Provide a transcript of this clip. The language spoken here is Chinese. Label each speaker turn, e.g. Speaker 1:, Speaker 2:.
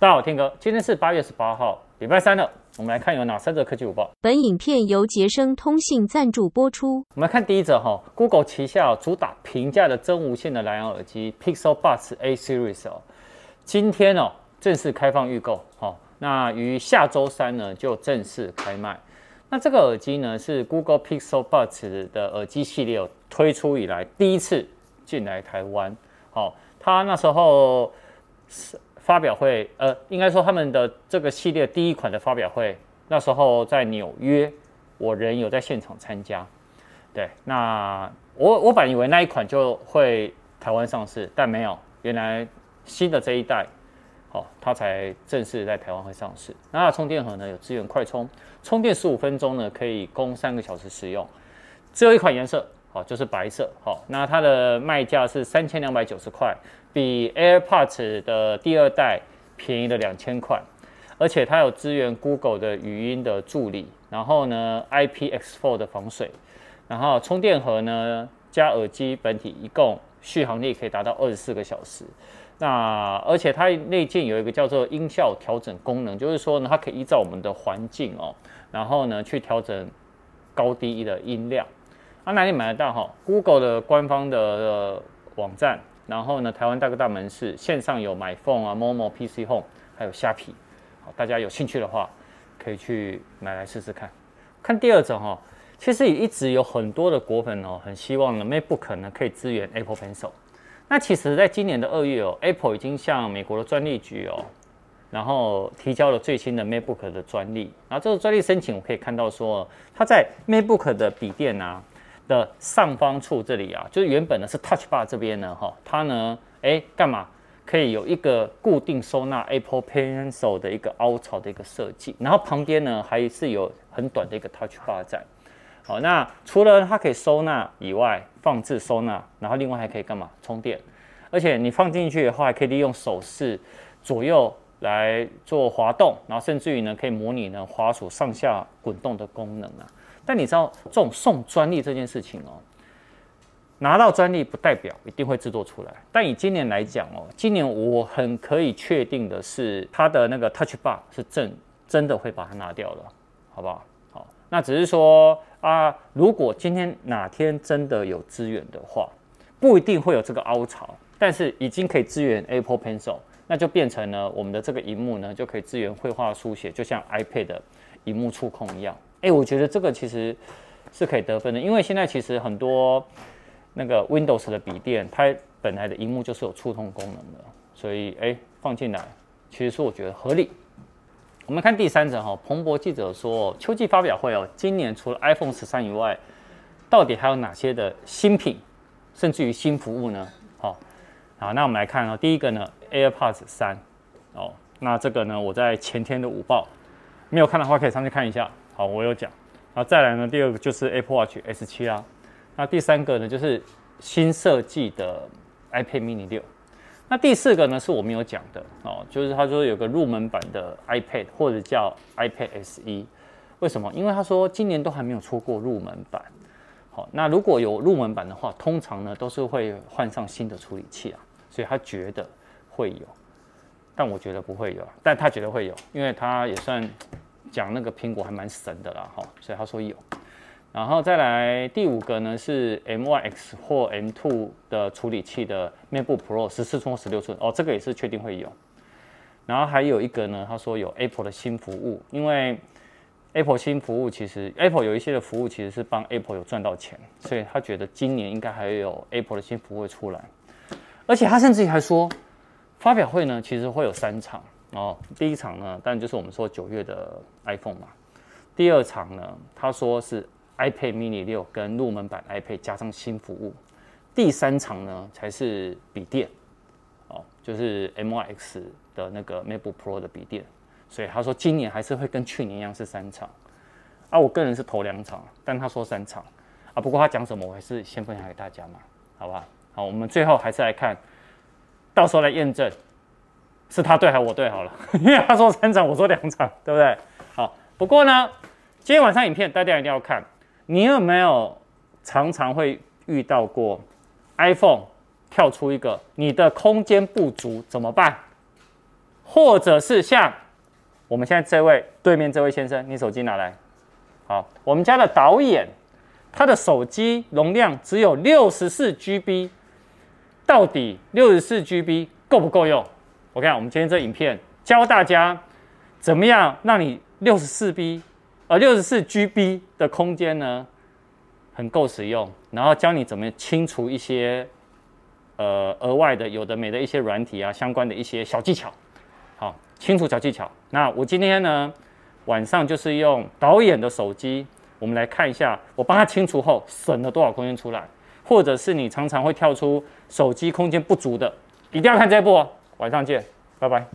Speaker 1: 大家好，天哥，今天是八月十八号，礼拜三了。我们来看有哪三则科技午报。
Speaker 2: 本影片由杰生通信赞助播出。
Speaker 1: 我们来看第一则哈，Google 旗下主打平价的真无线的蓝牙耳机 Pixel Buds A Series 哦，今天哦正式开放预购，好，那于下周三呢就正式开卖。那这个耳机呢是 Google Pixel Buds 的耳机系列推出以来第一次进来台湾，好，它那时候是。发表会，呃，应该说他们的这个系列第一款的发表会，那时候在纽约，我人有在现场参加。对，那我我本以为那一款就会台湾上市，但没有，原来新的这一代，哦，它才正式在台湾会上市。那充电盒呢有支援快充，充电十五分钟呢可以供三个小时使用，只有一款颜色。好，就是白色。好，那它的卖价是三千两百九十块，比 AirPods 的第二代便宜了两千块，而且它有支援 Google 的语音的助理，然后呢 IPX4 的防水，然后充电盒呢加耳机本体，一共续航力可以达到二十四个小时。那而且它内建有一个叫做音效调整功能，就是说呢它可以依照我们的环境哦，然后呢去调整高低的音量。啊，哪里买得到哈？Google 的官方的、的网站，然后呢，台湾大哥大门市线上有 MyPhone 啊、Momo、PC Home，还有虾皮。好，大家有兴趣的话，可以去买来试试看。看第二种哈，其实也一直有很多的果粉哦，很希望呢 MacBook 呢可以支援 Apple Pencil。那其实，在今年的二月哦，Apple 已经向美国的专利局哦，然后提交了最新的 MacBook 的专利。然后这个专利申请，我可以看到说，它在 MacBook 的笔电啊。的上方处这里啊，就是原本呢是 Touch Bar 这边呢，哈，它呢，哎，干嘛可以有一个固定收纳 Apple Pencil 的一个凹槽的一个设计，然后旁边呢还是有很短的一个 Touch Bar 在。好，那除了它可以收纳以外，放置收纳，然后另外还可以干嘛充电？而且你放进去的话，还可以利用手势左右来做滑动，然后甚至于呢可以模拟呢滑鼠上下滚动的功能啊。但你知道这种送专利这件事情哦，拿到专利不代表一定会制作出来。但以今年来讲哦，今年我很可以确定的是，它的那个 Touch Bar 是真真的会把它拿掉了，好不好？好，那只是说啊，如果今天哪天真的有资源的话，不一定会有这个凹槽，但是已经可以支援 Apple Pencil，那就变成了我们的这个荧幕呢就可以支援绘画书写，就像 iPad 的荧幕触控一样。哎，我觉得这个其实是可以得分的，因为现在其实很多那个 Windows 的笔电，它本来的荧幕就是有触控功能的，所以哎放进来，其实是我觉得合理。我们看第三则哈，彭博记者说，秋季发表会哦，今年除了 iPhone 十三以外，到底还有哪些的新品，甚至于新服务呢？好，好，那我们来看啊，第一个呢，AirPods 三哦，那这个呢，我在前天的午报没有看的话，可以上去看一下。好，我有讲，然后再来呢，第二个就是 Apple Watch S7 啦，那第三个呢就是新设计的 iPad Mini 六，那第四个呢是我没有讲的哦，就是他说有个入门版的 iPad 或者叫 iPad SE，为什么？因为他说今年都还没有出过入门版，好，那如果有入门版的话，通常呢都是会换上新的处理器啊，所以他觉得会有，但我觉得不会有，但他觉得会有，因为他也算。讲那个苹果还蛮神的啦，哈，所以他说有，然后再来第五个呢是 M1X 或 M2 的处理器的 MacBook Pro 十四寸或十六寸哦，这个也是确定会有。然后还有一个呢，他说有 Apple 的新服务，因为 Apple 新服务其实 Apple 有一些的服务其实是帮 Apple 有赚到钱，所以他觉得今年应该还有 Apple 的新服务会出来，而且他甚至于还说发表会呢其实会有三场。哦，第一场呢，当然就是我们说九月的 iPhone 嘛。第二场呢，他说是 iPad Mini 六跟入门版 iPad 加上新服务。第三场呢，才是笔电，哦，就是 M1X 的那个 MacBook Pro 的笔电。所以他说今年还是会跟去年一样是三场。啊，我个人是头两场，但他说三场。啊，不过他讲什么，我还是先分享给大家嘛，好不好？好，我们最后还是来看，到时候来验证。是他对还是我对好了？因为他说三场，我说两场，对不对？好，不过呢，今天晚上影片大家一定要看。你有没有常常会遇到过 iPhone 跳出一个你的空间不足怎么办？或者是像我们现在这位对面这位先生，你手机拿来。好，我们家的导演，他的手机容量只有六十四 GB，到底六十四 GB 够不够用？我看我们今天这影片教大家怎么样让你六十四 B，呃六十四 GB 的空间呢，很够使用，然后教你怎么清除一些呃额外的有的没的一些软体啊相关的一些小技巧。好，清除小技巧。那我今天呢，晚上就是用导演的手机，我们来看一下，我帮他清除后省了多少空间出来，或者是你常常会跳出手机空间不足的，一定要看这一部哦。晚上见，拜拜。